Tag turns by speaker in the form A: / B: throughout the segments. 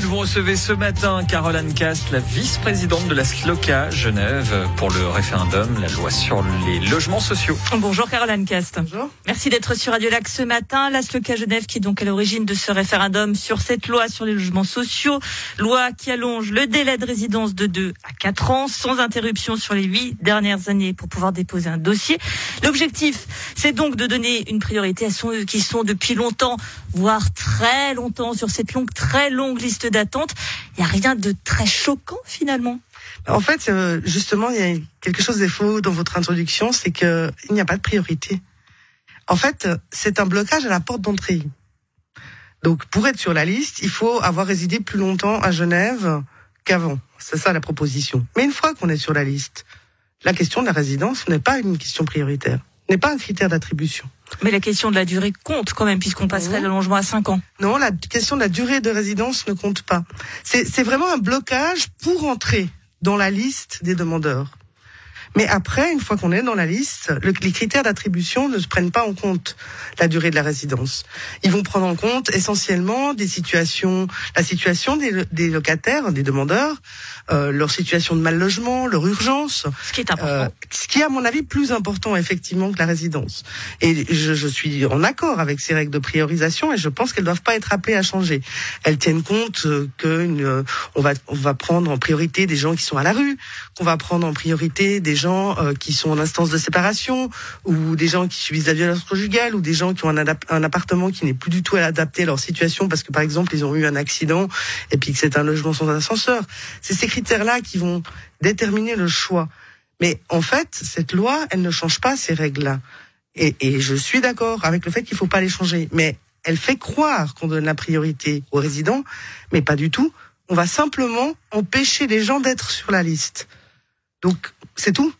A: que vous recevez ce matin Caroline Cast, la vice-présidente de la SLOCA Genève, pour le référendum, la loi sur les logements sociaux.
B: Bonjour Caroline Cast.
C: Bonjour.
B: Merci d'être sur Radio Lac ce matin. La SLOCA Genève qui est donc à l'origine de ce référendum sur cette loi sur les logements sociaux. Loi qui allonge le délai de résidence de 2 à 4 ans sans interruption sur les 8 dernières années pour pouvoir déposer un dossier. L'objectif, c'est donc de donner une priorité à ceux qui sont depuis longtemps, voire très longtemps sur cette longue, très longue liste d'attente. Il n'y a rien de très choquant finalement.
C: En fait, euh, justement, il y a quelque chose de faux dans votre introduction, c'est qu'il n'y a pas de priorité. En fait, c'est un blocage à la porte d'entrée. Donc, pour être sur la liste, il faut avoir résidé plus longtemps à Genève qu'avant. C'est ça la proposition. Mais une fois qu'on est sur la liste, la question de la résidence n'est pas une question prioritaire, n'est pas un critère d'attribution.
B: Mais la question de la durée compte quand même, puisqu'on passerait le logement à 5 ans.
C: Non, la question de la durée de résidence ne compte pas. C'est vraiment un blocage pour entrer dans la liste des demandeurs. Mais après, une fois qu'on est dans la liste, le, les critères d'attribution ne se prennent pas en compte la durée de la résidence. Ils vont prendre en compte essentiellement des situations, la situation des, des locataires, des demandeurs, euh, leur situation de mal logement, leur urgence.
B: Ce qui est important.
C: Euh, ce qui est à mon avis plus important effectivement que la résidence. Et je, je suis en accord avec ces règles de priorisation et je pense qu'elles doivent pas être appelées à changer. Elles tiennent compte euh, que euh, on va on va prendre en priorité des gens qui sont à la rue, qu'on va prendre en priorité des gens euh, qui sont en instance de séparation, ou des gens qui subissent la violence conjugale, ou des gens qui ont un, appartement qui n'est plus du tout adapté à leur situation parce que par exemple ils ont eu un accident et puis que c'est un logement sans ascenseur. C'est ces critères-là qui vont déterminer le choix. Mais en fait, cette loi, elle ne change pas ces règles-là. Et, et je suis d'accord avec le fait qu'il faut pas les changer. Mais elle fait croire qu'on donne la priorité aux résidents, mais pas du tout. On va simplement empêcher les gens d'être sur la liste. Donc, c'est tout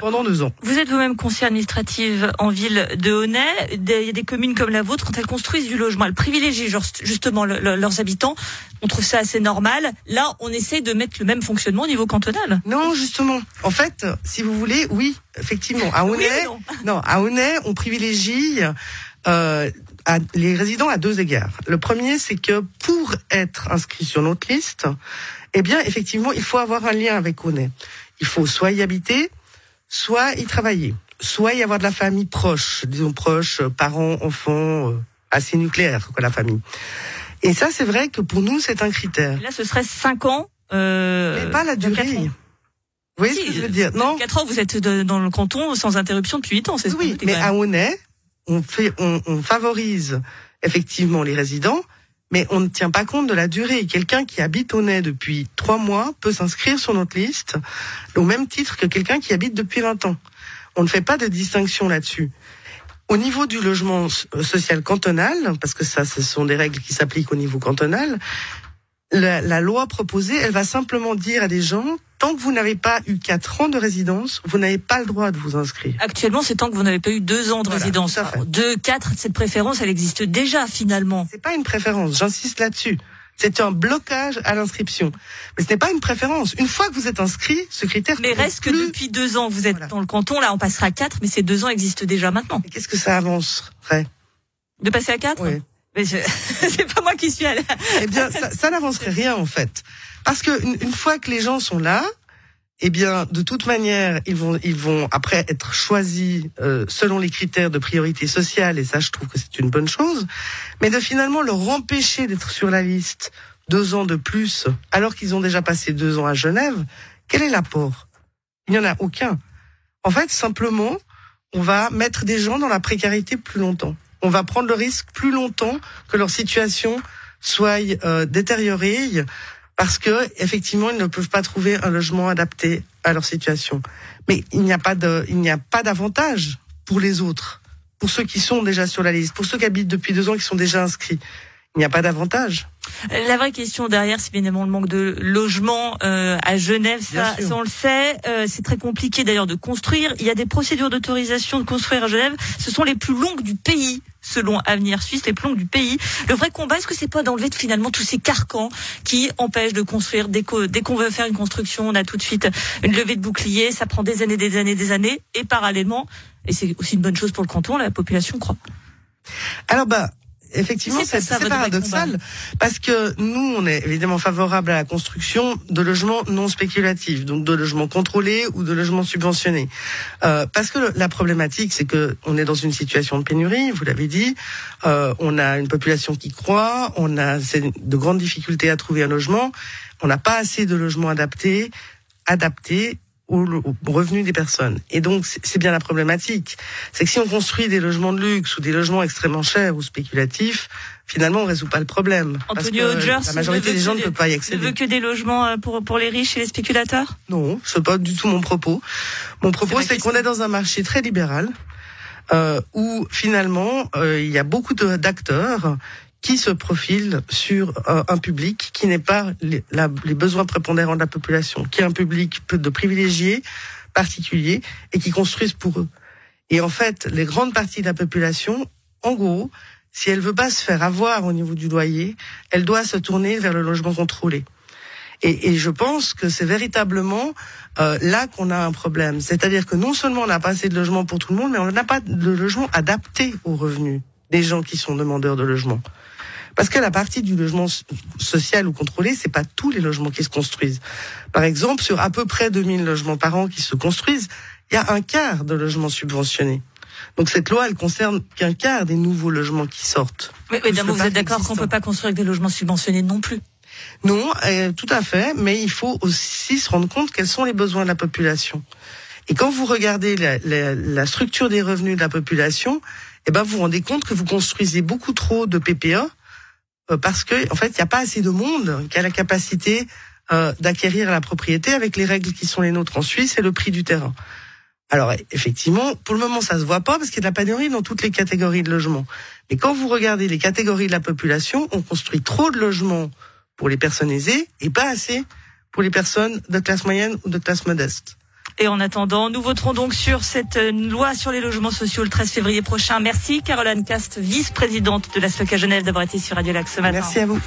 C: pendant deux ans.
B: Vous êtes vous-même conseiller administrative en ville de Honnay. Il y a des communes comme la vôtre, quand elles construisent du logement, elles privilégient justement le, le, leurs habitants. On trouve ça assez normal. Là, on essaie de mettre le même fonctionnement au niveau cantonal.
C: Non, justement. En fait, si vous voulez, oui, effectivement. À Honnay,
B: oui, non.
C: non, à Honnay, on privilégie euh, à les résidents à deux égards. Le premier, c'est que pour être inscrit sur notre liste, eh bien, effectivement, il faut avoir un lien avec Honnay. Il faut soit y habiter, soit y travailler, soit y avoir de la famille proche, disons proche, parents, enfants, euh, assez nucléaire, quoi, la famille. Et ça, c'est vrai que pour nous, c'est un critère.
B: Là, ce serait 5 ans. Euh,
C: Mais pas la durée. Vous voyez
B: si,
C: ce que je veux dire? Non.
B: 4 ans, vous êtes de, dans le canton sans interruption depuis 8 ans, c'est ce
C: Oui,
B: que
C: mais à Honnay, on fait, on, on favorise effectivement les résidents, mais on ne tient pas compte de la durée. Quelqu'un qui habite au nez depuis trois mois peut s'inscrire sur notre liste au même titre que quelqu'un qui habite depuis 20 ans. On ne fait pas de distinction là-dessus. Au niveau du logement social cantonal, parce que ça, ce sont des règles qui s'appliquent au niveau cantonal, la, la, loi proposée, elle va simplement dire à des gens, tant que vous n'avez pas eu quatre ans de résidence, vous n'avez pas le droit de vous inscrire.
B: Actuellement, c'est tant que vous n'avez pas eu deux ans de
C: voilà,
B: résidence. Alors, deux, quatre, cette préférence, elle existe déjà finalement.
C: C'est pas une préférence, j'insiste là-dessus. C'est un blocage à l'inscription. Mais ce n'est pas une préférence. Une fois que vous êtes inscrit, ce critère.
B: Mais reste que depuis deux ans, vous êtes voilà. dans le canton, là on passera à quatre, mais ces deux ans existent déjà maintenant.
C: Qu'est-ce que ça avancerait?
B: De passer à quatre?
C: Oui.
B: Mais c'est pas moi qui suis allée.
C: Eh bien, ça, ça n'avancerait rien en fait, parce que une, une, fois que les gens sont là, eh bien, de toute manière, ils vont, ils vont après être choisis euh, selon les critères de priorité sociale, et ça, je trouve que c'est une bonne chose. Mais de finalement leur empêcher d'être sur la liste deux ans de plus, alors qu'ils ont déjà passé deux ans à Genève, quel est l'apport? Il n'y en a aucun. En fait, simplement, on va mettre des gens dans la précarité plus longtemps on va prendre le risque plus longtemps que leur situation soit euh, détériorée parce que effectivement ils ne peuvent pas trouver un logement adapté à leur situation. Mais il n'y a pas de, il n'y a pas d'avantage pour les autres, pour ceux qui sont déjà sur la liste, pour ceux qui habitent depuis deux ans qui sont déjà inscrits. Il n'y a pas d'avantage.
B: La vraie question derrière, c'est évidemment le manque de logement euh, à Genève. Ça, ça, on le sait. Euh, c'est très compliqué d'ailleurs de construire. Il y a des procédures d'autorisation de construire à Genève. Ce sont les plus longues du pays selon Avenir Suisse, les plus longues du pays. Le vrai combat, est-ce que c'est pas d'enlever finalement tous ces carcans qui empêchent de construire? Dès qu'on veut faire une construction, on a tout de suite une levée de bouclier, ça prend des années, des années, des années, et parallèlement, et c'est aussi une bonne chose pour le canton, la population croit.
C: Alors bah effectivement,
B: C'est ça,
C: paradoxal parce que nous, on est évidemment favorable à la construction de logements non spéculatifs, donc de logements contrôlés ou de logements subventionnés. Euh, parce que le- la problématique, c'est que on est dans une situation de pénurie, vous l'avez dit. Euh, on a une population qui croît, on a de grandes difficultés à trouver un logement. On n'a pas assez de logements adaptés, adaptés aux revenus des personnes. Et donc, c'est bien la problématique. C'est que si on construit des logements de luxe ou des logements extrêmement chers ou spéculatifs, finalement, on résout pas le problème. parce que la majorité
B: ne
C: des gens ne peuvent pas y
B: Ne
C: accéder.
B: veut que des logements euh, pour, pour les riches et les spéculateurs?
C: Non, c'est pas du tout mon propos. Mon propos, c'est qu'on est dans un marché très libéral euh, où finalement euh, il y a beaucoup d'acteurs qui se profilent sur euh, un public qui n'est pas les, besoins prépondérants de la population, qui est un public de privilégiés, particuliers, et qui construisent pour eux. Et en fait, les grandes parties de la population, en gros, si elle veut pas se faire avoir au niveau du loyer, elle doit se tourner vers le logement contrôlé. Et, et je pense que c'est véritablement euh, là qu'on a un problème. C'est-à-dire que non seulement on n'a pas assez de logements pour tout le monde, mais on n'a pas de logement adapté aux revenus des gens qui sont demandeurs de logement. Parce que la partie du logement so- social ou contrôlé, c'est pas tous les logements qui se construisent. Par exemple, sur à peu près 2000 logements par an qui se construisent, il y a un quart de logements subventionnés. Donc cette loi, elle concerne qu'un quart des nouveaux logements qui sortent.
B: Mais, mais vous êtes d'accord qu'on peut pas construire des logements subventionnés non plus?
C: Non, euh, tout à fait, mais il faut aussi se rendre compte quels sont les besoins de la population. Et quand vous regardez la, la- la structure des revenus de la population, eh ben vous vous rendez compte que vous construisez beaucoup trop de PPA euh, parce que en fait il n'y a pas assez de monde qui a la capacité euh, d'acquérir la propriété avec les règles qui sont les nôtres en Suisse et le prix du terrain. Alors effectivement, pour le moment ça se voit pas parce qu'il y a de la pénurie dans toutes les catégories de logements. Mais quand vous regardez les catégories de la population, on construit trop de logements pour les personnes aisées et pas assez pour les personnes de classe moyenne ou de classe modeste.
B: Et en attendant, nous voterons donc sur cette euh, loi sur les logements sociaux le 13 février prochain. Merci Caroline Cast, vice-présidente de la SLOCA Genève, d'avoir été sur Radio Lac ce.
C: Merci à vous.